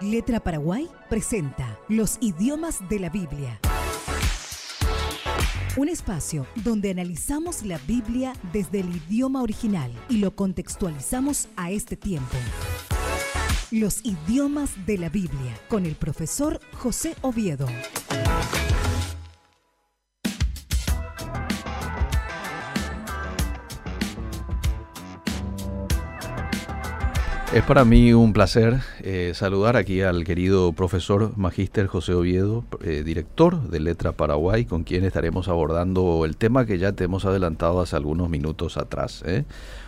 Letra Paraguay presenta Los idiomas de la Biblia. Un espacio donde analizamos la Biblia desde el idioma original y lo contextualizamos a este tiempo. Los idiomas de la Biblia con el profesor José Oviedo. Es para mí un placer eh, saludar aquí al querido profesor Magíster José Oviedo, eh, director de Letra Paraguay, con quien estaremos abordando el tema que ya te hemos adelantado hace algunos minutos atrás. ¿eh?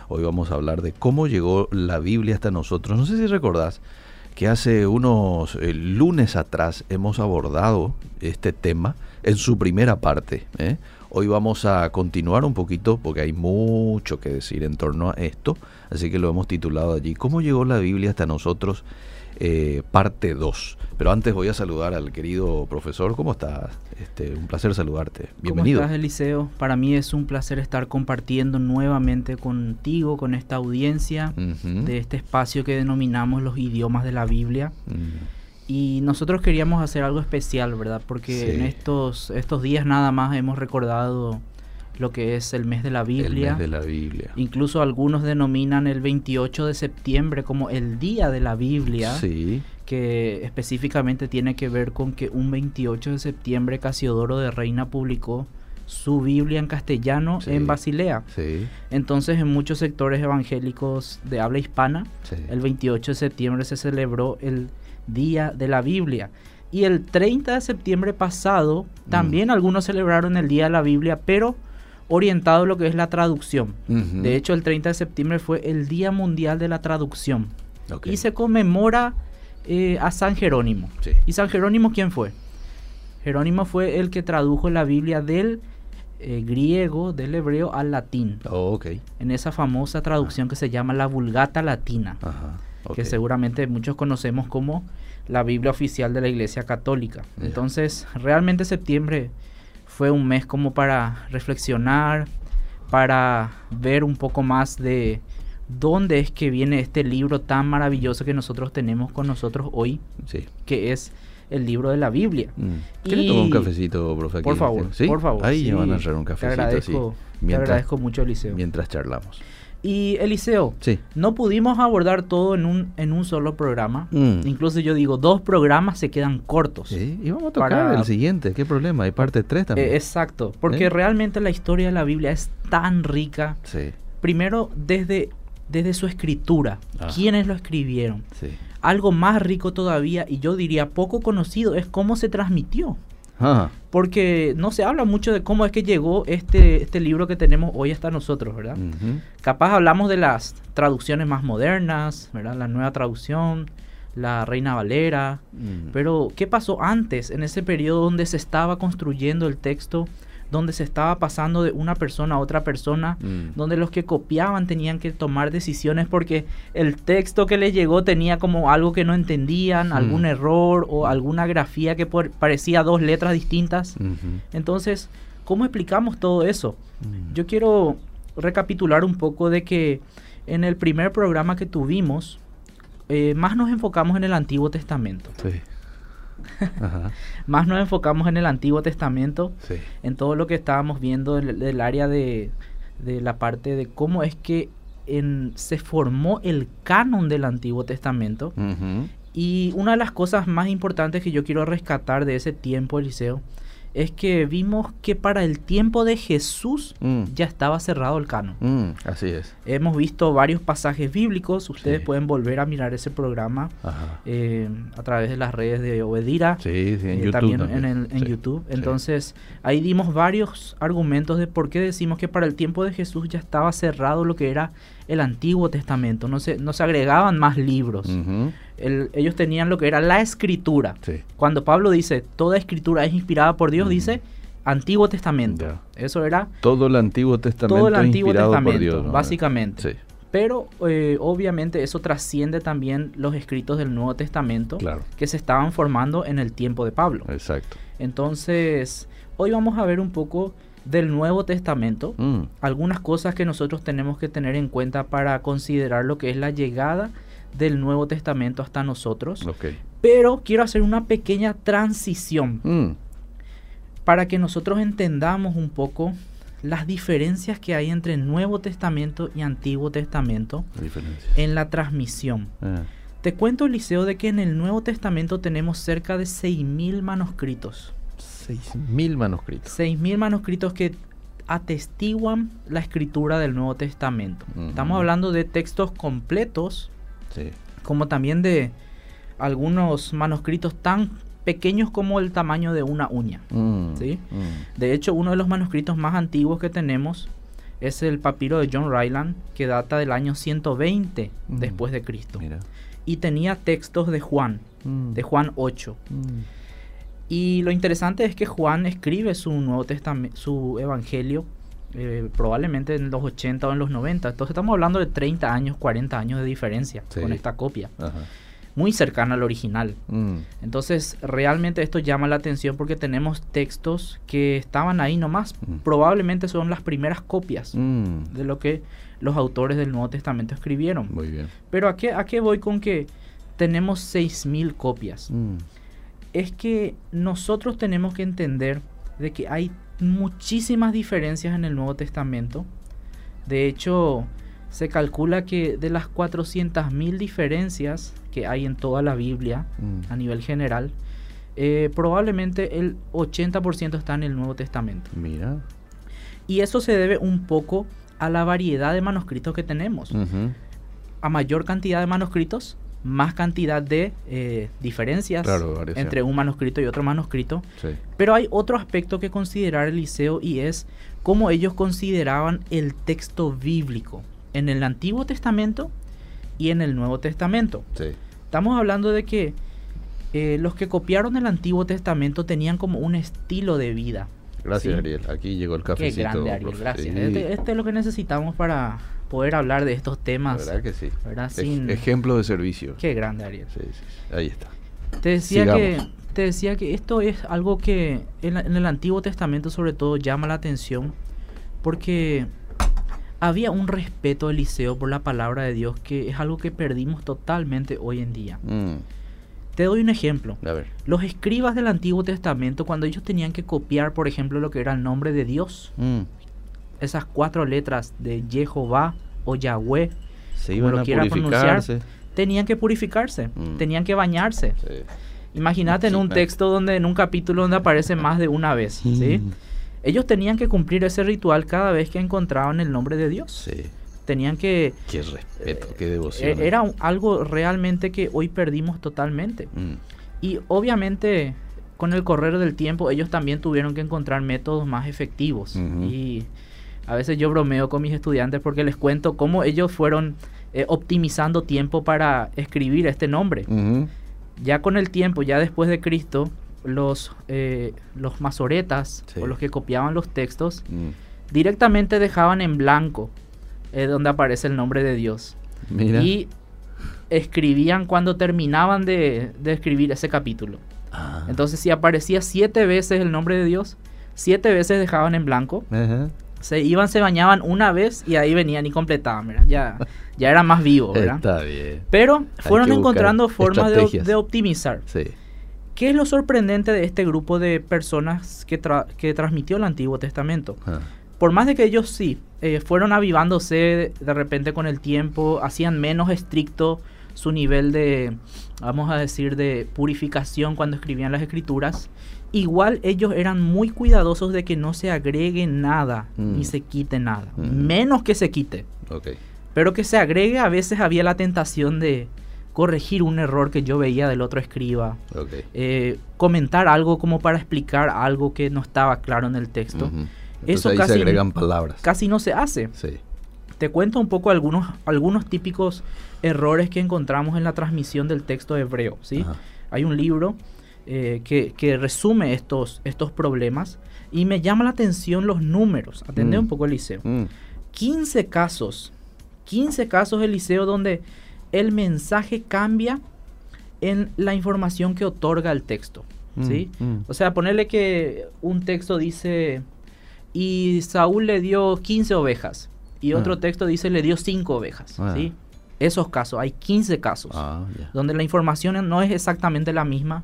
Hoy vamos a hablar de cómo llegó la Biblia hasta nosotros. No sé si recordás que hace unos lunes atrás hemos abordado este tema en su primera parte. Hoy vamos a continuar un poquito porque hay mucho que decir en torno a esto, así que lo hemos titulado allí, ¿Cómo llegó la Biblia hasta nosotros? Eh, parte 2. Pero antes voy a saludar al querido profesor. ¿Cómo estás? Este, un placer saludarte. Bienvenido. ¿Cómo estás, Eliseo? Para mí es un placer estar compartiendo nuevamente contigo, con esta audiencia de este espacio que denominamos los idiomas de la Biblia. Y nosotros queríamos hacer algo especial, ¿verdad? Porque en estos, estos días nada más hemos recordado lo que es el mes de la Biblia. El mes de la Biblia. Incluso algunos denominan el 28 de septiembre como el día de la Biblia. Sí. Que específicamente tiene que ver con que un 28 de septiembre Casiodoro de Reina publicó su Biblia en castellano en Basilea. Sí. Entonces, en muchos sectores evangélicos de habla hispana, el 28 de septiembre se celebró el Día de la Biblia. Y el 30 de septiembre pasado también algunos celebraron el Día de la Biblia, pero orientado a lo que es la traducción. De hecho, el 30 de septiembre fue el Día Mundial de la Traducción. Y se conmemora eh, a San Jerónimo. ¿Y San Jerónimo quién fue? Jerónimo fue el que tradujo la Biblia del eh, griego, del hebreo al latín. Oh, en esa famosa traducción que se llama la Vulgata Latina. Ajá que seguramente muchos conocemos como la Biblia oficial de la Iglesia Católica. Entonces, realmente septiembre fue un mes como para reflexionar, para ver un poco más de dónde es que viene este libro tan maravilloso que nosotros tenemos con nosotros hoy, que es el libro de la Biblia. Mm. ¿Quieres tomar un cafecito, profe? Por favor, por favor. Ahí van a hacer un cafecito. Te agradezco, te agradezco mucho, Eliseo. Mientras charlamos. Y Eliseo, no pudimos abordar todo en un, en un solo programa. Mm. Incluso yo digo, dos programas se quedan cortos. Sí, y vamos a tocar el siguiente, ¿qué problema? Hay parte 3 también. Eh, exacto, porque realmente la historia de la Biblia es tan rica. Sí. Primero, desde, desde su escritura, quiénes lo escribieron. Algo más rico todavía, y yo diría poco conocido, es cómo se transmitió. Porque no se habla mucho de cómo es que llegó este, este libro que tenemos hoy hasta nosotros, ¿verdad? Capaz hablamos de las traducciones más modernas, ¿verdad? La nueva traducción, la Reina Valera. Mm. Pero, ¿qué pasó antes, en ese periodo donde se estaba construyendo el texto? Donde se estaba pasando de una persona a otra persona, mm. donde los que copiaban tenían que tomar decisiones porque el texto que les llegó tenía como algo que no entendían, mm. algún error o alguna grafía que parecía dos letras distintas. Entonces, ¿cómo explicamos todo eso? Mm. Yo quiero recapitular un poco de que en el primer programa que tuvimos, eh, más nos enfocamos en el Antiguo Testamento. Sí. Más nos enfocamos en el Antiguo Testamento, en todo lo que estábamos viendo del, área de, la parte de cómo es que se formó el canon del Antiguo Testamento. Y una de las cosas más importantes que yo quiero rescatar de ese tiempo, Eliseo, es que vimos que para el tiempo de Jesús mm. ya estaba cerrado el canon. Mm, así es. Hemos visto varios pasajes bíblicos, ustedes pueden volver a mirar ese programa eh, a través de las redes de Obedira, sí, en eh, YouTube también, en, YouTube. Entonces, ahí dimos varios argumentos de por qué decimos que para el tiempo de Jesús ya estaba cerrado lo que era el Antiguo Testamento, no se, no se agregaban más libros. Ellos tenían lo que era la escritura. Cuando Pablo dice, toda escritura es inspirada por Dios, dice Antiguo Testamento. Eso era... Todo el Antiguo Testamento. Todo el Antiguo Testamento, básicamente. Pero eh, obviamente eso trasciende también los escritos del Nuevo Testamento que se estaban formando en el tiempo de Pablo. Exacto. Entonces, hoy vamos a ver un poco del Nuevo Testamento, mm. algunas cosas que nosotros tenemos que tener en cuenta para considerar lo que es la llegada del Nuevo Testamento hasta nosotros. Pero quiero hacer una pequeña transición mm. para que nosotros entendamos un poco las diferencias que hay entre Nuevo Testamento y Antiguo Testamento en la transmisión. Ah. Te cuento, Eliseo, de que en el Nuevo Testamento tenemos cerca de 6.000 manuscritos. 6.000 manuscritos. 6.000 manuscritos que atestiguan la escritura del Nuevo Testamento. Estamos hablando de textos completos, como también de algunos manuscritos tan pequeños como el tamaño de una uña. Mm, mm. De hecho, uno de los manuscritos más antiguos que tenemos es el papiro de John Ryland, que data del año 120 mm. después de Cristo. Y tenía textos de Juan, de Juan 8. Y lo interesante es que Juan escribe su Nuevo Testamento, su Evangelio, eh, probablemente en los 80 o en los 90. Entonces estamos hablando de 30 años, 40 años de diferencia con esta copia. Muy cercana al original. Mm. Entonces, realmente esto llama la atención porque tenemos textos que estaban ahí nomás. Mm. Probablemente son las primeras copias mm. de lo que los autores del Nuevo Testamento escribieron. Muy bien. Pero ¿a qué, a qué voy con que tenemos 6.000 copias? es que nosotros tenemos que entender de que hay muchísimas diferencias en el Nuevo Testamento. De hecho, se calcula que de las 400.000 diferencias que hay en toda la Biblia mm. a nivel general, eh, probablemente el 80% está en el Nuevo Testamento. Mira. Y eso se debe un poco a la variedad de manuscritos que tenemos. A mayor cantidad de manuscritos, más cantidad de eh, diferencias entre un manuscrito y otro manuscrito. Pero hay otro aspecto que considerar el liceo y es cómo ellos consideraban el texto bíblico en el Antiguo Testamento y en el Nuevo Testamento. Estamos hablando de que eh, los que copiaron el Antiguo Testamento tenían como un estilo de vida. Gracias, Ariel. Aquí llegó el cafecito. Qué grande, Ariel. Gracias. Este, este, es lo que necesitamos para poder hablar de estos temas. ¿Verdad que sí? ejemplo de servicio. Qué grande, Ariel. Sí, sí, ahí está. Te decía que te decía que esto es algo que en, el Antiguo Testamento sobre todo llama la atención porque había un respeto Eliseo por la palabra de Dios que es algo que perdimos totalmente hoy en día. Mm. Te doy un ejemplo. A ver. Los escribas del Antiguo Testamento, cuando ellos tenían que copiar, por ejemplo, lo que era el nombre de Dios, mm esas cuatro letras de Jehová o Yahweh, se iban a purificarse. tenían que purificarse, mm. tenían que bañarse. Imagínate en un texto donde en un capítulo donde aparece más de una vez, ¿sí? Ellos tenían que cumplir ese ritual cada vez que encontraban el nombre de Dios. Tenían que... Qué respeto, qué devoción. E-, era algo realmente que hoy perdimos totalmente. Mm. Y obviamente con el correr del tiempo ellos también tuvieron que encontrar métodos más efectivos. Y a veces yo bromeo con mis estudiantes porque les cuento cómo ellos fueron eh, optimizando tiempo para escribir este nombre. Ya con el tiempo, ya después de Cristo, los, eh, los masoretas o los que copiaban los textos mm. directamente dejaban en blanco eh, donde aparece el nombre de Dios. Y escribían cuando terminaban de, escribir ese capítulo. Ah. Entonces si aparecía siete veces el nombre de Dios, siete veces dejaban en blanco se iban, se bañaban una vez y ahí venían y completaban, ¿verdad? Ya, ya era más vivo, ¿verdad? Está bien. Pero fueron encontrando formas de, optimizar. Sí. ¿Qué es lo sorprendente de este grupo de personas que, que transmitió el Antiguo Testamento? Ah. Por más de que ellos sí eh, fueron avivándose de repente con el tiempo, hacían menos estricto su nivel de, vamos a decir, de purificación cuando escribían las escrituras, igual ellos eran muy cuidadosos de que no se agregue nada ni mm. se quite nada, mm. menos que se quite. Pero que se agregue, a veces había la tentación de corregir un error que yo veía del otro escriba, eh, comentar algo como para explicar algo que no estaba claro en el texto. Eso ahí casi, se agregan palabras. Casi no se hace. Te cuento un poco algunos, algunos típicos errores que encontramos en la transmisión del texto hebreo. ¿sí? Hay un libro eh, que, resume estos, estos problemas y me llama la atención los números. Atendé mm. un poco Eliseo. 15 mm. casos, 15 casos Eliseo donde el mensaje cambia en la información que otorga el texto. Mm, ¿sí? O sea, ponerle que un texto dice, y Saúl le dio 15 ovejas, y otro ah. texto dice, le dio 5 ovejas. Ah. ¿sí? Esos casos, hay 15 casos, ah, donde la información no es exactamente la misma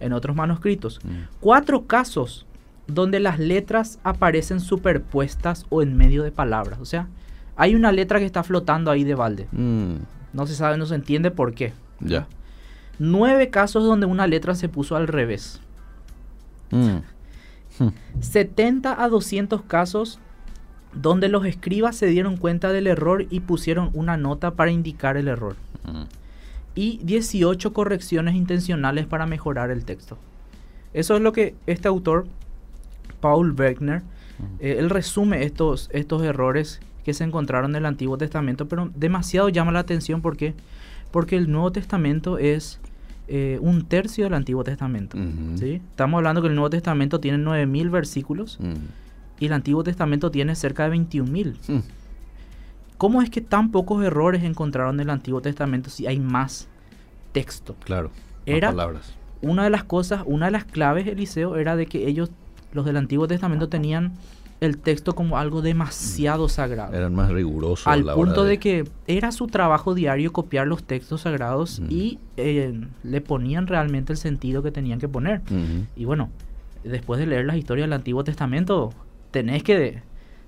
en otros manuscritos. Mm. Cuatro casos donde las letras aparecen superpuestas o en medio de palabras. O sea, hay una letra que está flotando ahí de balde. Mm. No se sabe, no se entiende por qué. Ya. Nueve casos donde una letra se puso al revés. 70 mm. a 200 casos donde los escribas se dieron cuenta del error y pusieron una nota para indicar el error. Y 18 correcciones intencionales para mejorar el texto. Eso es lo que este autor, Paul Wegner, eh, él resume estos, estos errores que se encontraron en el Antiguo Testamento, pero demasiado llama la atención porque, porque el Nuevo Testamento es eh, un tercio del Antiguo Testamento. ¿sí? Estamos hablando que el Nuevo Testamento tiene 9.000 versículos y el Antiguo Testamento tiene cerca de 21.000. Mm. ¿Cómo es que tan pocos errores encontraron en el Antiguo Testamento si hay más texto? Claro, era palabras. Una de las cosas, una de las claves, Eliseo, era de que ellos, los del Antiguo Testamento, tenían el texto como algo demasiado mm. sagrado. Eran más rigurosos. Al punto de... que era su trabajo diario copiar los textos sagrados mm. y eh, le ponían realmente el sentido que tenían que poner. Y bueno, después de leer las historias del Antiguo Testamento, tenés que,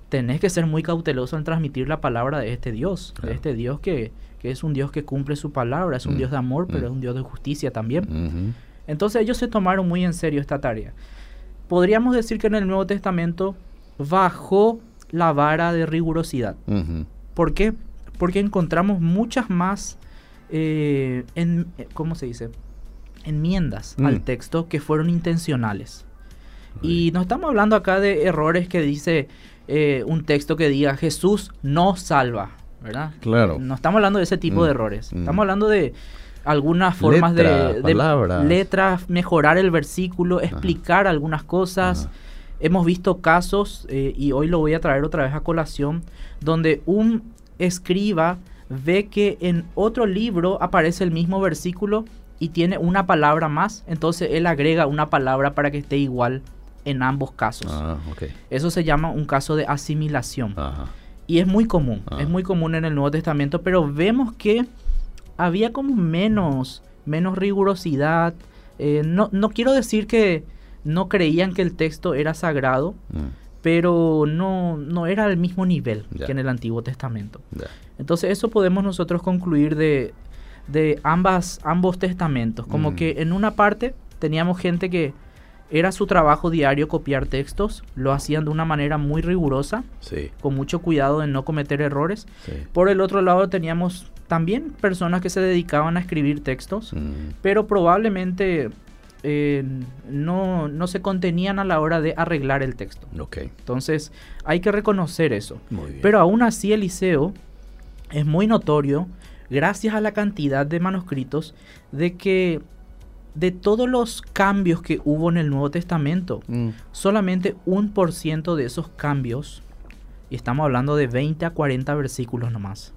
tenés que ser muy cauteloso en transmitir la palabra de este Dios, de este Dios que, es un Dios que cumple su palabra, es un mm, Dios de amor, pero mm. es un Dios de justicia también. Entonces ellos se tomaron muy en serio esta tarea. Podríamos decir que en el Nuevo Testamento bajó la vara de rigurosidad. ¿Por qué? Porque encontramos muchas más, eh, en, ¿cómo se dice? Enmiendas al mm. texto que fueron intencionales. Y no estamos hablando acá de errores que dice eh, un texto que diga Jesús no salva, ¿verdad? Claro. No estamos hablando de ese tipo de mm, errores. Mm. Estamos hablando de algunas formas de, letras, mejorar el versículo, explicar algunas cosas. Hemos visto casos, eh, y hoy lo voy a traer otra vez a colación, donde un escriba ve que en otro libro aparece el mismo versículo y tiene una palabra más, entonces él agrega una palabra para que esté igual en ambos casos. Ah, Eso se llama un caso de asimilación. Y es muy común, ah. es muy común en el Nuevo Testamento, pero vemos que había como menos, menos rigurosidad. Eh, no, no, quiero decir que no creían que el texto era sagrado, mm. pero no, no era al mismo nivel que en el Antiguo Testamento. Entonces eso podemos nosotros concluir de, de ambas, ambos testamentos, como mm. que en una parte teníamos gente que era su trabajo diario copiar textos, lo hacían de una manera muy rigurosa, con mucho cuidado de no cometer errores. Por el otro lado teníamos también personas que se dedicaban a escribir textos, mm. pero probablemente eh, no, no, se contenían a la hora de arreglar el texto. Entonces hay que reconocer eso. Pero aún así Eliseo es muy notorio, gracias a la cantidad de manuscritos, de que de todos los cambios que hubo en el Nuevo Testamento, mm. solamente un por ciento de esos cambios, y estamos hablando de 20 a 40 versículos nomás,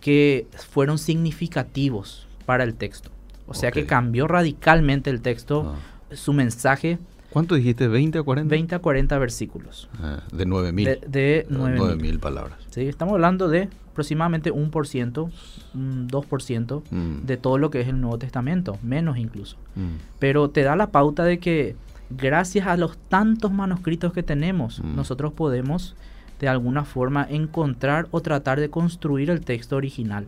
que fueron significativos para el texto. O sea que cambió radicalmente el texto, ah. su mensaje. ¿Cuánto dijiste? ¿20 a 40? 20 a 40 versículos. Ah, de 9000. De, de 9000 palabras. Sí, estamos hablando de aproximadamente un por ciento, un 2% mm. de todo lo que es el Nuevo Testamento, menos incluso. Mm. Pero te da la pauta de que gracias a los tantos manuscritos que tenemos, mm. nosotros podemos de alguna forma encontrar o tratar de construir el texto original.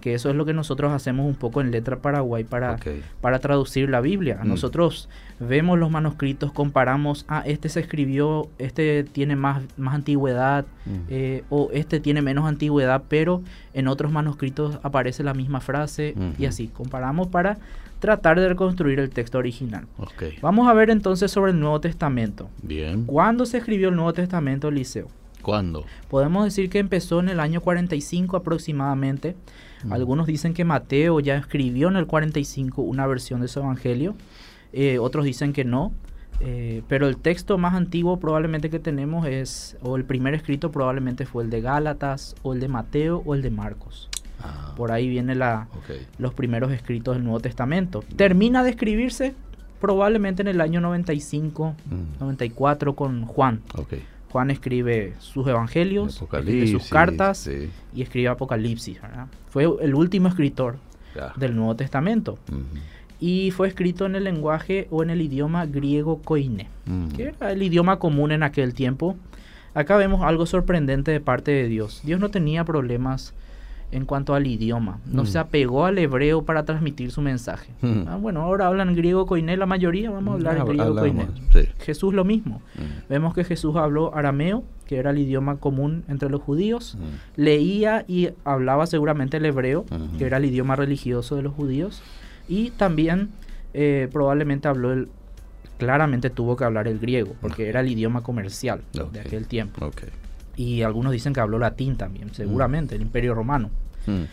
Que eso es lo que nosotros hacemos un poco en Letra Paraguay para, para traducir la Biblia. Mm. Nosotros vemos los manuscritos, comparamos, ah, este se escribió, este tiene más, más antigüedad mm. eh, o este tiene menos antigüedad, pero en otros manuscritos aparece la misma frase y así. Comparamos para tratar de reconstruir el texto original. Vamos a ver entonces sobre el Nuevo Testamento. Bien. ¿Cuándo se escribió el Nuevo Testamento, Eliseo? ¿Cuándo? Podemos decir que empezó en el año 45 aproximadamente. Mm. Algunos dicen que Mateo ya escribió en el 45 una versión de su evangelio. Eh, otros dicen que no. Eh, pero el texto más antiguo probablemente que tenemos es, o el primer escrito probablemente fue el de Gálatas, o el de Mateo, o el de Marcos. Ah. Por ahí vienen los primeros escritos del Nuevo Testamento. Termina de escribirse probablemente en el año 95, 94 mm. con Juan. Juan escribe sus evangelios, sus cartas y escribe Apocalipsis. Fue el último escritor del Nuevo Testamento. Y fue escrito en el lenguaje o en el idioma griego koine, que era el idioma común en aquel tiempo. Acá vemos algo sorprendente de parte de Dios. Dios no tenía problemas en cuanto al idioma. No se apegó al hebreo para transmitir su mensaje. Ah, bueno, ahora hablan griego koiné la mayoría, vamos a hablar en griego koiné. Jesús lo mismo. Vemos que Jesús habló arameo, que era el idioma común entre los judíos. Leía y hablaba seguramente el hebreo, que era el idioma religioso de los judíos. Y también eh, probablemente habló el, claramente tuvo que hablar el griego, porque era el idioma comercial de aquel tiempo. Y algunos dicen que habló latín también, seguramente, el imperio romano. Mm.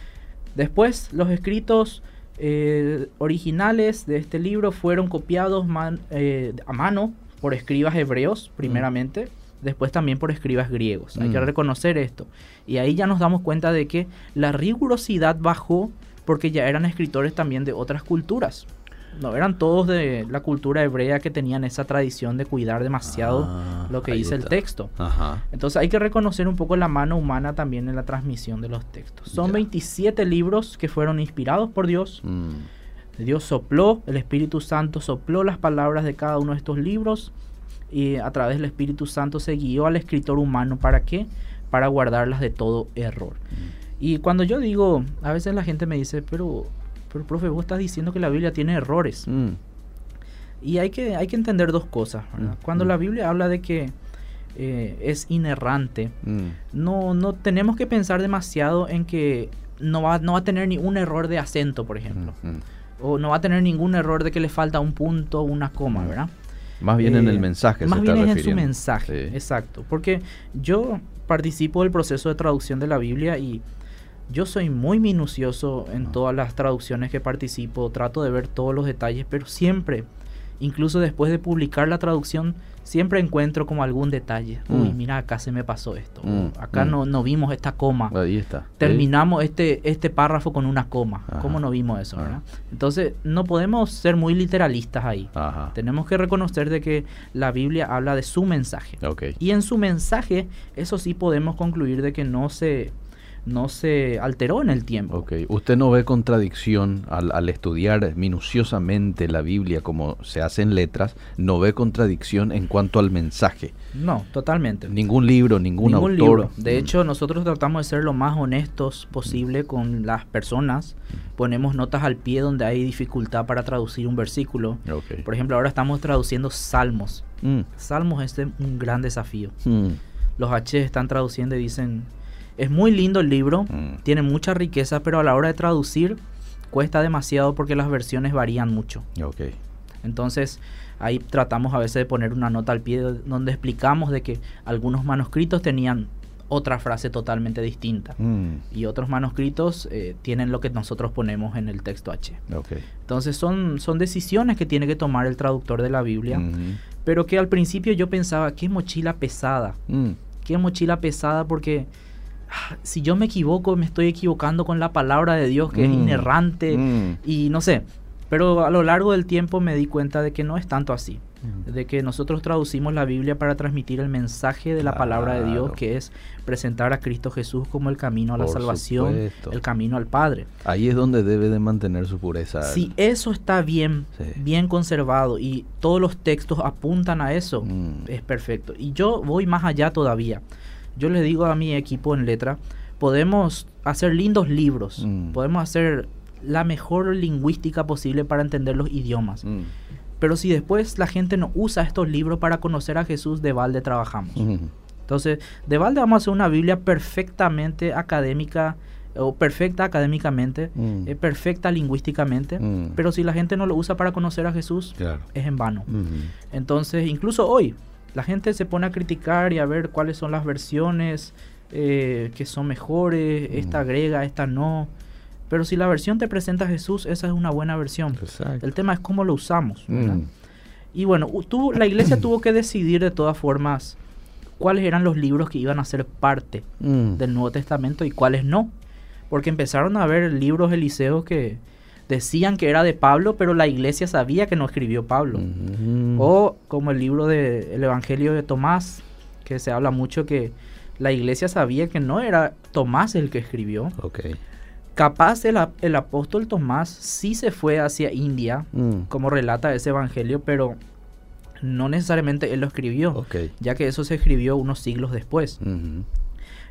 Después, los escritos eh, originales de este libro fueron copiados eh, a mano por escribas hebreos, primeramente, después también por escribas griegos. Hay que mm. reconocer esto. Y ahí ya nos damos cuenta de que la rigurosidad bajó porque ya eran escritores también de otras culturas no eran todos de la cultura hebrea que tenían esa tradición de cuidar demasiado ah, lo que dice el texto. Entonces hay que reconocer un poco la mano humana también en la transmisión de los textos. Son 27 libros que fueron inspirados por Dios. Mm. Dios sopló, el Espíritu Santo sopló las palabras de cada uno de estos libros y a través del Espíritu Santo se guió al escritor humano. ¿Para qué? Para guardarlas de todo error. Mm. Y cuando yo digo, a veces la gente me dice, pero pero profe, vos estás diciendo que la Biblia tiene errores. Mm. Y hay que, hay que entender dos cosas. Mm, Cuando mm. la Biblia habla de que eh, es inerrante, no, no tenemos que pensar demasiado en que no va, no va a tener ni un error de acento, por ejemplo. O no va a tener ningún error de que le falta un punto o una coma, ¿verdad? Más bien en el eh, mensaje. Más bien en su mensaje, exacto. Porque yo participo del proceso de traducción de la Biblia y yo soy muy minucioso en todas las traducciones que participo, trato de ver todos los detalles, pero siempre, incluso después de publicar la traducción, siempre encuentro como algún detalle. Uy, mm. mira, acá se me pasó esto. Mm, acá mm. No, no vimos esta coma. Ahí está. Terminamos este, este párrafo con una coma. ¿Cómo no vimos eso? ¿verdad? Entonces, no podemos ser muy literalistas ahí. Tenemos que reconocer de que la Biblia habla de su mensaje. Y en su mensaje, eso sí podemos concluir de que no se no se alteró en el tiempo. Ok, ¿usted no ve contradicción al, estudiar minuciosamente la Biblia como se hace en letras? ¿No ve contradicción en cuanto al mensaje? No, totalmente. Ningún libro, ningún, ningún Libro. De mm. hecho, nosotros tratamos de ser lo más honestos posible con las personas. Ponemos notas al pie donde hay dificultad para traducir un versículo. Por ejemplo, ahora estamos traduciendo salmos. Mm. Salmos es un gran desafío. Mm. Los H están traduciendo y dicen, es muy lindo el libro, mm. tiene mucha riqueza, pero a la hora de traducir cuesta demasiado porque las versiones varían mucho. Okay. Entonces ahí tratamos a veces de poner una nota al pie donde explicamos de que algunos manuscritos tenían otra frase totalmente distinta mm. y otros manuscritos eh, tienen lo que nosotros ponemos en el texto H. Okay. Entonces son, son decisiones que tiene que tomar el traductor de la Biblia, pero que al principio yo pensaba, qué mochila pesada, mm. qué mochila pesada porque si yo me equivoco, me estoy equivocando con la palabra de Dios que es mm, inerrante mm. y no sé. Pero a lo largo del tiempo me di cuenta de que no es tanto así. Mm. De que nosotros traducimos la Biblia para transmitir el mensaje de la palabra de Dios, que es presentar a Cristo Jesús como el camino a la salvación, el camino al Padre. Ahí es donde debe de mantener su pureza. Si eso está bien, bien conservado y todos los textos apuntan a eso, es perfecto. Y yo voy más allá todavía yo le digo a mi equipo en letra, podemos hacer lindos libros, mm. podemos hacer la mejor lingüística posible para entender los idiomas. Mm. Pero si después la gente no usa estos libros para conocer a Jesús, de balde trabajamos. Entonces, de balde vamos a hacer una Biblia perfectamente académica o perfecta académicamente, mm. eh, perfecta lingüísticamente, pero si la gente no lo usa para conocer a Jesús, es en vano. Entonces, incluso hoy, la gente se pone a criticar y a ver cuáles son las versiones eh, que son mejores, esta agrega, esta no. Pero si la versión te presenta a Jesús, esa es una buena versión. El tema es cómo lo usamos. Mm. Y bueno, la iglesia tuvo que decidir de todas formas cuáles eran los libros que iban a ser parte mm. del Nuevo Testamento y cuáles no. Porque empezaron a haber libros eliseos que, decían que era de Pablo, pero la iglesia sabía que no escribió Pablo. O como el libro del Evangelio de Tomás, que se habla mucho que la iglesia sabía que no era Tomás el que escribió. Okay. Capaz el, el, apóstol Tomás sí se fue hacia India, mm. como relata ese evangelio, pero no necesariamente él lo escribió, ya que eso se escribió unos siglos después.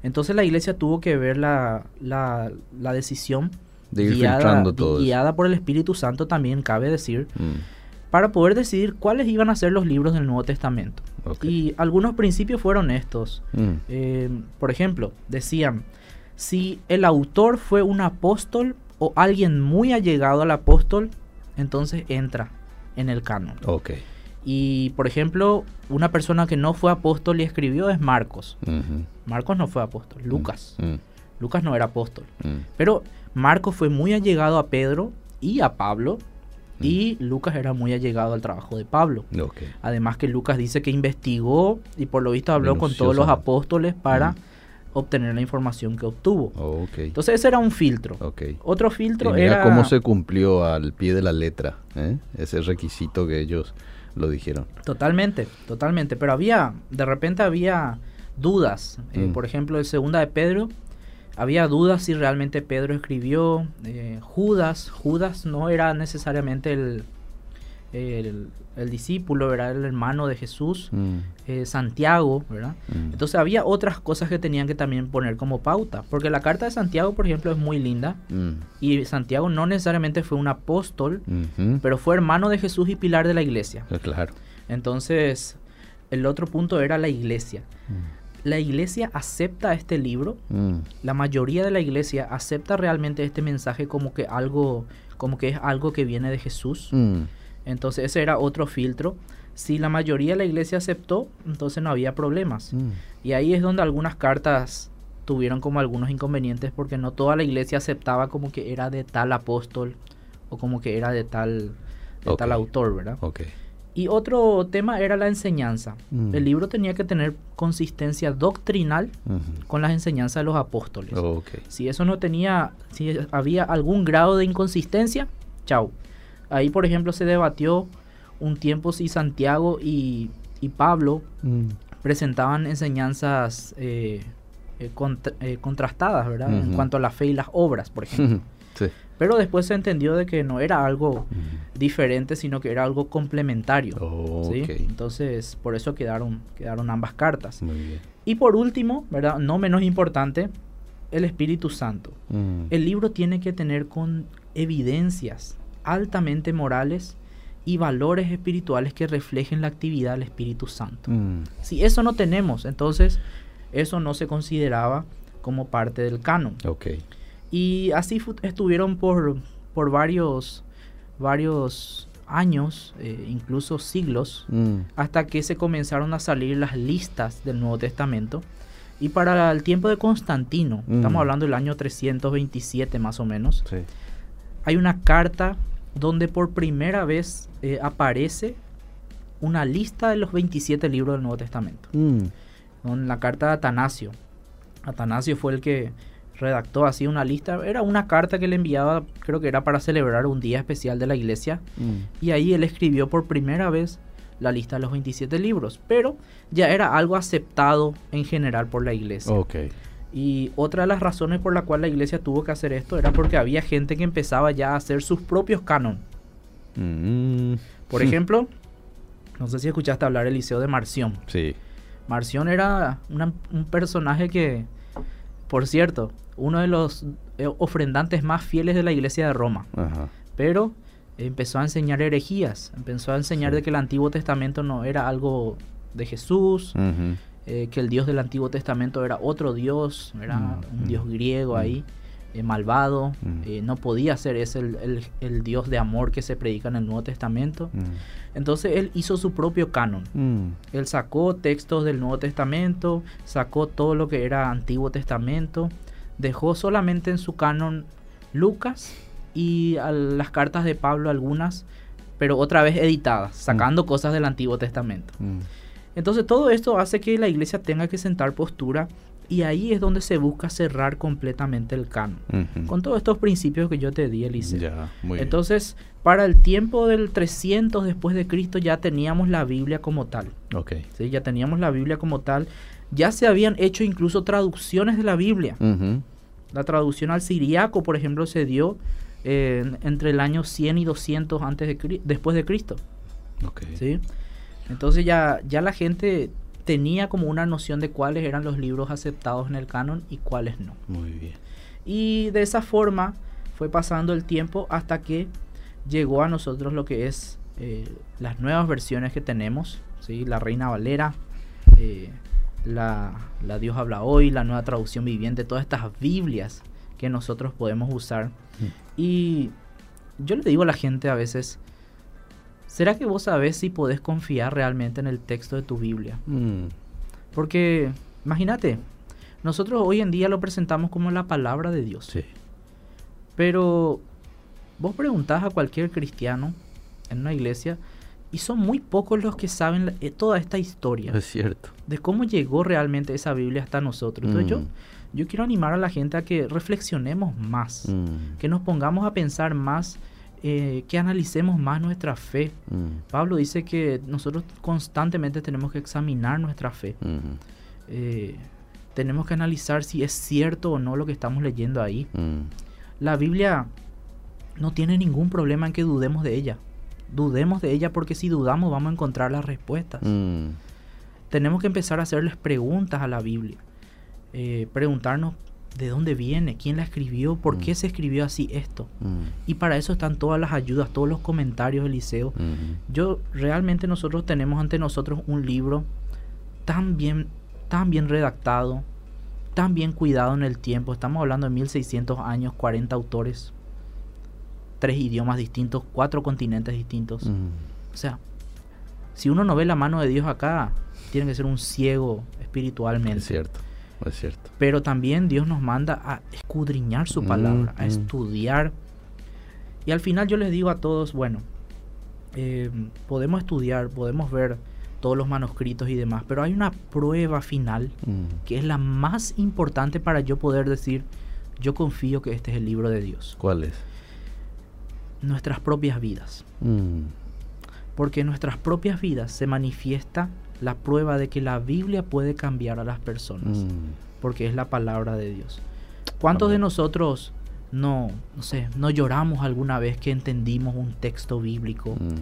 Entonces la iglesia tuvo que ver la, la, decisión de ir guiada, todo guiada por el Espíritu Santo también, cabe decir, mm. para poder decidir cuáles iban a ser los libros del Nuevo Testamento. Y algunos principios fueron estos. Mm. Eh, por ejemplo, decían, si el autor fue un apóstol o alguien muy allegado al apóstol, entonces entra en el canon. Okay. Y por ejemplo, una persona que no fue apóstol y escribió es Marcos. Marcos no fue apóstol, mm, Lucas. Mm. Lucas no era apóstol. Mm. Pero Marcos fue muy allegado a Pedro y a Pablo. Y Lucas era muy allegado al trabajo de Pablo. Además que Lucas dice que investigó y por lo visto habló con todos los apóstoles para obtener la información que obtuvo. Entonces ese era un filtro. Otro filtro era... cómo se cumplió al pie de la letra ¿eh? ese requisito que ellos lo dijeron. Totalmente, totalmente. Pero había, de repente había dudas. Eh, mm. por ejemplo, en segunda de Pedro, había dudas si realmente Pedro escribió. Eh, Judas, Judas no era necesariamente el, el, discípulo, era el hermano de Jesús, mm. eh, Santiago, ¿verdad? Mm. Entonces había otras cosas que tenían que también poner como pauta, porque la carta de Santiago, por ejemplo, es muy linda, mm. y Santiago no necesariamente fue un apóstol, pero fue hermano de Jesús y pilar de la iglesia. Eh, claro. Entonces, el otro punto era la iglesia. La iglesia acepta este libro, la mayoría de la iglesia acepta realmente este mensaje como que algo, como que es algo que viene de Jesús. Entonces ese era otro filtro. Si la mayoría de la iglesia aceptó, entonces no había problemas. Mm. Y ahí es donde algunas cartas tuvieron como algunos inconvenientes porque no toda la iglesia aceptaba como que era de tal apóstol o como que era de tal, tal autor, ¿verdad? Okay. Y otro tema era la enseñanza. Mm. El libro tenía que tener consistencia doctrinal con las enseñanzas de los apóstoles. Si eso no tenía, si había algún grado de inconsistencia, chau, Ahí, por ejemplo, se debatió un tiempo si Santiago y, Pablo mm. presentaban enseñanzas eh, eh, eh, contrastadas, ¿verdad? En cuanto a la fe y las obras, por ejemplo. Pero después se entendió de que no era algo diferente, sino que era algo complementario. Entonces, por eso quedaron, quedaron ambas cartas. Y por último, ¿verdad? No menos importante, el Espíritu Santo. Mm. El libro tiene que tener con evidencias altamente morales y valores espirituales que reflejen la actividad del Espíritu Santo. Mm. Si eso no tenemos, entonces eso no se consideraba como parte del canon. Okay. Y así estuvieron por, por varios, varios años, eh, incluso siglos, mm. hasta que se comenzaron a salir las listas del Nuevo Testamento. Y para el tiempo de Constantino, estamos mm. hablando del año 327 más o menos, hay una carta donde por primera vez eh, aparece una lista de los 27 libros del Nuevo Testamento. Con mm. la carta de Atanasio. Atanasio fue el que redactó así una lista. Era una carta que le enviaba, creo que era para celebrar un día especial de la iglesia. Mm. Y ahí él escribió por primera vez la lista de los 27 libros. Pero ya era algo aceptado en general por la iglesia. Okay. Y otra de las razones por la cual la iglesia tuvo que hacer esto era porque había gente que empezaba ya a hacer sus propios canon. Mm. Por ejemplo, no sé si escuchaste hablar Eliseo de Marción. Sí. Marción era un personaje que, por cierto, uno de los eh, ofrendantes más fieles de la iglesia de Roma. Pero empezó a enseñar herejías, empezó a enseñar de que el Antiguo Testamento no era algo de Jesús, eh, que el Dios del Antiguo Testamento era otro Dios, era mm, un mm, Dios griego mm. ahí, eh, malvado, eh, no podía ser ese el, Dios de amor que se predica en el Nuevo Testamento. Entonces él hizo su propio canon. Él sacó textos del Nuevo Testamento, sacó todo lo que era Antiguo Testamento, dejó solamente en su canon Lucas y las cartas de Pablo algunas, pero otra vez editadas, sacando cosas del Antiguo Testamento. Entonces todo esto hace que la iglesia tenga que sentar postura y ahí es donde se busca cerrar completamente el canon. Con todos estos principios que yo te di, Eliseo. Entonces, para el tiempo del 300 después de Cristo ya teníamos la Biblia como tal. Okay. ¿sí? Ya teníamos la Biblia como tal. Ya se habían hecho incluso traducciones de la Biblia. La traducción al siriaco, por ejemplo, se dio eh, entre el año 100 y 200 antes de, después de Cristo. Okay. ¿sí? Entonces ya, ya la gente tenía como una noción de cuáles eran los libros aceptados en el canon y cuáles no. Muy bien. Y de esa forma fue pasando el tiempo hasta que llegó a nosotros lo que es eh, las nuevas versiones que tenemos, ¿sí? la Reina Valera, eh, la, la, Dios habla hoy, la nueva traducción viviente, todas estas Biblias que nosotros podemos usar. Mm. Y yo le digo a la gente a veces, ¿será que vos sabés si podés confiar realmente en el texto de tu Biblia? Mm. Porque, imagínate, nosotros hoy en día lo presentamos como la palabra de Dios. Sí. Pero Vos preguntás a cualquier cristiano en una iglesia y son muy pocos los que saben eh, toda esta historia. Es cierto. De cómo llegó realmente esa Biblia hasta nosotros. Entonces yo, mm. yo quiero animar a la gente a que reflexionemos más, mm. que nos pongamos a pensar más, eh, que analicemos más nuestra fe. Mm. Pablo dice que nosotros constantemente tenemos que examinar nuestra fe. Eh, tenemos que analizar si es cierto o no lo que estamos leyendo ahí. La Biblia no tiene ningún problema en que dudemos de ella. Dudemos de ella porque si dudamos vamos a encontrar las respuestas. Mm. Tenemos que empezar a hacerles preguntas a la Biblia. Eh, preguntarnos de dónde viene, quién la escribió, por qué mm. se escribió así esto. Mm. Y para eso están todas las ayudas, todos los comentarios del liceo. Yo realmente nosotros tenemos ante nosotros un libro tan bien, tan bien redactado, tan bien cuidado en el tiempo. Estamos hablando de 1600 años, 40 autores tres idiomas distintos, cuatro continentes distintos. O sea, si uno no ve la mano de Dios acá, tiene que ser un ciego espiritualmente. Es cierto, es cierto. Pero también Dios nos manda a escudriñar su palabra, a estudiar. Y al final yo les digo a todos, bueno, eh, podemos estudiar, podemos ver todos los manuscritos y demás, pero hay una prueba final que es la más importante para yo poder decir, yo confío que este es el libro de Dios. ¿Cuál es? Nuestras propias vidas. Mm. Porque en nuestras propias vidas se manifiesta la prueba de que la Biblia puede cambiar a las personas. Mm. Porque es la palabra de Dios. ¿Cuántos de nosotros no, no sé, no lloramos alguna vez que entendimos un texto bíblico? Mm.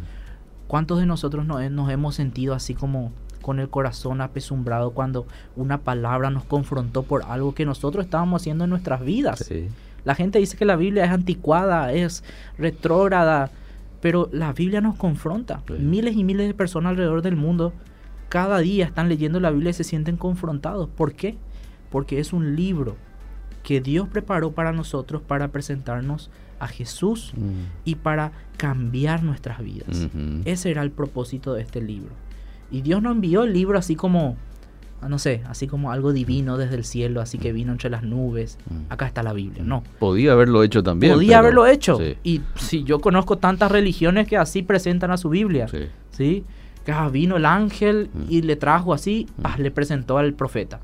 ¿Cuántos de nosotros no, nos hemos sentido así como con el corazón apesumbrado cuando una palabra nos confrontó por algo que nosotros estábamos haciendo en nuestras vidas? Sí. La gente dice que la Biblia es anticuada, es retrógrada, pero la Biblia nos confronta. Miles y miles de personas alrededor del mundo cada día están leyendo la Biblia y se sienten confrontados. ¿Por qué? Porque es un libro que Dios preparó para nosotros para presentarnos a Jesús mm. y para cambiar nuestras vidas. Ese era el propósito de este libro. Y Dios no envió el libro así como no sé, así como algo divino desde el cielo, así que vino entre las nubes. Mm. Acá está la Biblia, no. Podía haberlo hecho también. Podía haberlo hecho. Y si yo conozco tantas religiones que así presentan a su Biblia. Sí. Que ah, vino el ángel mm. y le trajo así, mm. le presentó al profeta.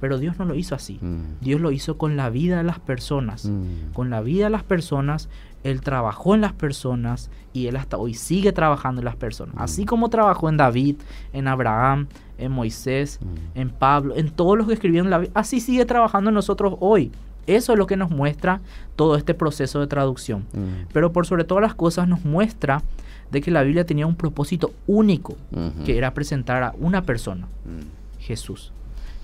Pero Dios no lo hizo así. Dios lo hizo con la vida de las personas. Con la vida de las personas, Él trabajó en las personas y Él hasta hoy sigue trabajando en las personas. Así como trabajó en David, en Abraham, en Moisés, mm. en Pablo, en todos los que escribieron la Biblia. Así sigue trabajando en nosotros hoy. Eso es lo que nos muestra todo este proceso de traducción. Mm. Pero por sobre todas las cosas nos muestra de que la Biblia tenía un propósito único, que era presentar a una persona, mm. Jesús.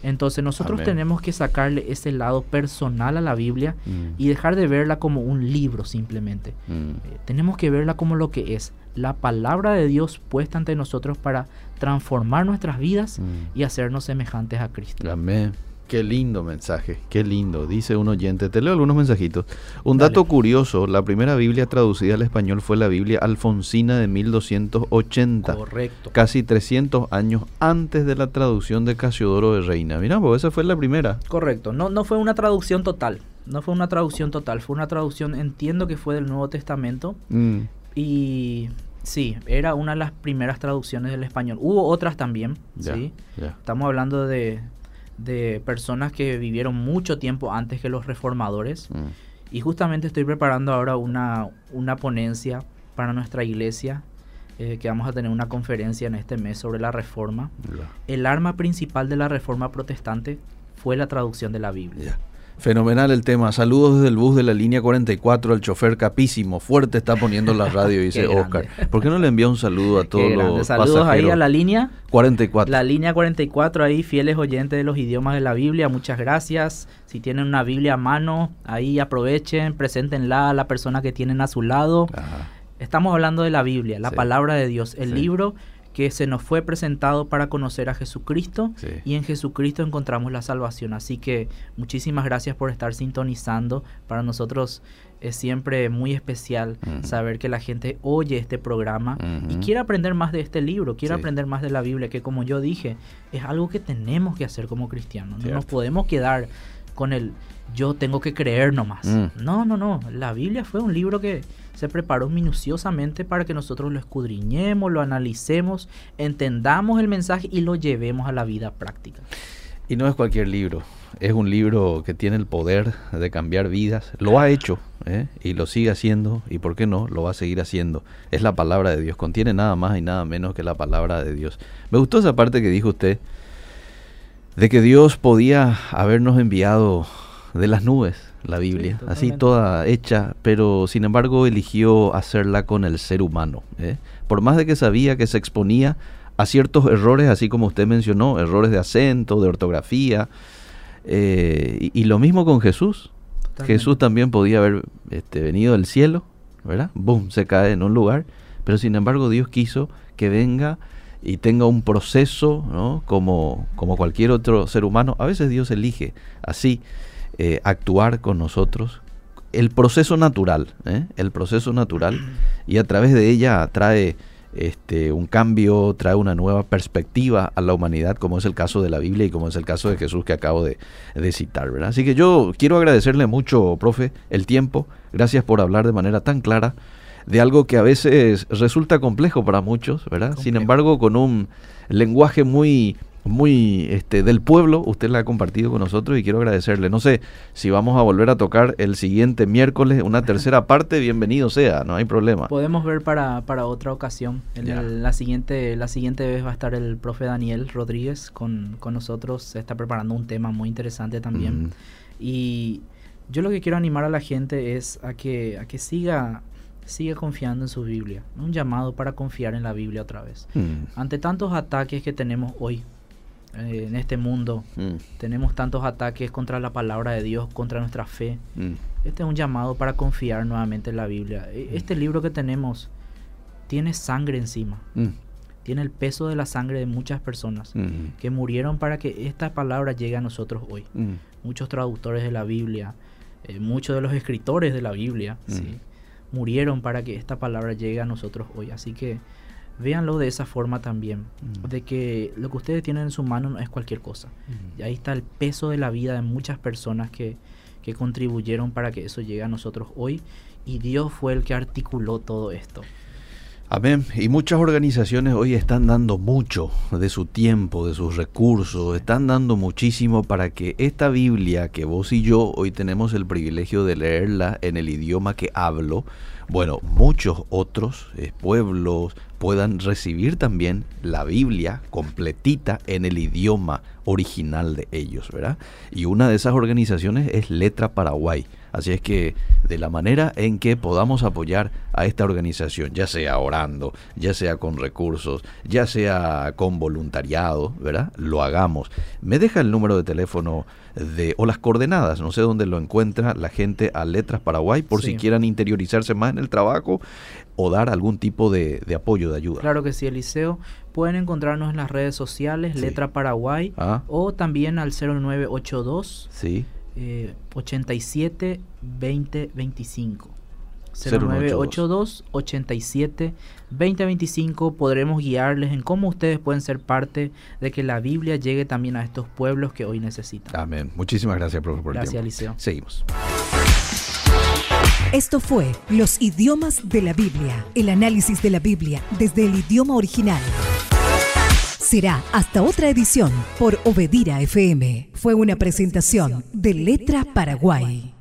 Entonces nosotros tenemos que sacarle ese lado personal a la Biblia y dejar de verla como un libro simplemente. Eh, tenemos que verla como lo que es, la palabra de Dios puesta ante nosotros para transformar nuestras vidas mm. y hacernos semejantes a Cristo. Amén. Qué lindo mensaje, qué lindo. Dice un oyente, te leo algunos mensajitos. Un dato curioso, la primera Biblia traducida al español fue la Biblia alfonsina de 1280. Correcto. Casi 300 años antes de la traducción de Casiodoro de Reina. Mira, pues esa fue la primera. Correcto, no, no fue una traducción total. No fue una traducción total, fue una traducción, entiendo que fue del Nuevo Testamento. Mm. Y Sí, era una de las primeras traducciones del español. Hubo otras también, ¿sí? Estamos hablando de, personas que vivieron mucho tiempo antes que los reformadores. Mm. Y justamente estoy preparando ahora una, una ponencia para nuestra iglesia, eh, que vamos a tener una conferencia en este mes sobre la reforma. El arma principal de la reforma protestante fue la traducción de la Biblia. Fenomenal el tema. Saludos desde el bus de la línea 44 al chofer capísimo. Fuerte está poniendo la radio, dice Oscar. ¿Por qué no le envía un saludo a todos los Saludos ahí a la línea 44. La línea 44 ahí, fieles oyentes de los idiomas de la Biblia. Muchas gracias. Si tienen una Biblia a mano, ahí aprovechen, preséntenla a la persona que tienen a su lado. Estamos hablando de la Biblia, la palabra de Dios, el libro que se nos fue presentado para conocer a Jesucristo y en Jesucristo encontramos la salvación. Así que muchísimas gracias por estar sintonizando. Para nosotros es siempre muy especial saber que la gente oye este programa y quiere aprender más de este libro, quiere aprender más de la Biblia, que como yo dije, es algo que tenemos que hacer como cristianos. No nos podemos quedar con el yo tengo que creer nomás. Mm. No, no, no. La Biblia fue un libro que se preparó minuciosamente para que nosotros lo escudriñemos, lo analicemos, entendamos el mensaje y lo llevemos a la vida práctica. Y no es cualquier libro, es un libro que tiene el poder de cambiar vidas. Lo ha hecho ¿eh? y lo sigue haciendo y, ¿por qué no? Lo va a seguir haciendo. Es la palabra de Dios, contiene nada más y nada menos que la palabra de Dios. Me gustó esa parte que dijo usted de que Dios podía habernos enviado de las nubes la Biblia, así toda hecha, pero sin embargo eligió hacerla con el ser humano. ¿eh? Por más de que sabía que se exponía a ciertos errores, así como usted mencionó, errores de acento, de ortografía, eh, y, lo mismo con Jesús. Jesús también podía haber este, venido del cielo, ¿verdad? Boom, se cae en un lugar, pero sin embargo Dios quiso que venga y tenga un proceso, ¿no? Como, como cualquier otro ser humano. A veces Dios elige así. Eh, actuar con nosotros, el proceso natural, ¿eh? el proceso natural, y a través de ella trae este, un cambio, trae una nueva perspectiva a la humanidad, como es el caso de la Biblia y como es el caso de Jesús que acabo de, citar. ¿verdad? Así que yo quiero agradecerle mucho, profe, el tiempo. Gracias por hablar de manera tan clara de algo que a veces resulta complejo para muchos, ¿verdad? Sin embargo, con un lenguaje muy muy este, del pueblo, usted la ha compartido con nosotros y quiero agradecerle. No sé si vamos a volver a tocar el siguiente miércoles una tercera parte, bienvenido sea, no hay problema. Podemos ver para, para otra ocasión. la, siguiente, la siguiente vez va a estar el profe Daniel Rodríguez con, con nosotros, se está preparando un tema muy interesante también. Y yo lo que quiero animar a la gente es a que, a que siga siga confiando en su Biblia. Un llamado para confiar en la Biblia otra vez. Mm. Ante tantos ataques que tenemos hoy, eh, en este mundo. Mm. Tenemos tantos ataques contra la palabra de Dios, contra nuestra fe. Mm. Este es un llamado para confiar nuevamente en la Biblia. E, mm. Este libro que tenemos tiene sangre encima. Tiene el peso de la sangre de muchas personas que murieron para que esta palabra llegue a nosotros hoy. Muchos traductores de la Biblia, eh, muchos de los escritores de la Biblia, murieron para que esta palabra llegue a nosotros hoy. Así que véanlo de esa forma también, mm. de que lo que ustedes tienen en su mano no es cualquier cosa. Mm. Y ahí está el peso de la vida de muchas personas que, que contribuyeron para que eso llegue a nosotros hoy y Dios fue el que articuló todo esto. Amén. Y muchas organizaciones hoy están dando mucho de su tiempo, de sus recursos, están dando muchísimo para que esta Biblia que vos y yo hoy tenemos el privilegio de leerla en el idioma que hablo, bueno, muchos otros eh, pueblos puedan recibir también la Biblia completita en el idioma original de ellos, ¿verdad? Y una de esas organizaciones es Letra Paraguay. Así es que de la manera en que podamos apoyar a esta organización, ya sea orando, ya sea con recursos, ya sea con voluntariado, ¿verdad? Lo hagamos. Me deja el número de teléfono de, o las coordenadas, no sé dónde lo encuentra la gente a Letras Paraguay, por si quieran interiorizarse más en el trabajo o dar algún tipo de, apoyo, de ayuda. Claro que sí, Eliseo. Pueden encontrarnos en las redes sociales, Letra Paraguay, ah. o también al 0982 sí. 87 20 25. 0982 87 2025 podremos guiarles en cómo ustedes pueden ser parte de que la Biblia llegue también a estos pueblos que hoy necesitan. Amén. Muchísimas gracias, profesor. Por gracias, Liceo. Seguimos. Esto fue Los idiomas de la Biblia, el análisis de la Biblia desde el idioma original. Será hasta otra edición por Obedira FM. Fue una presentación de Letra Paraguay.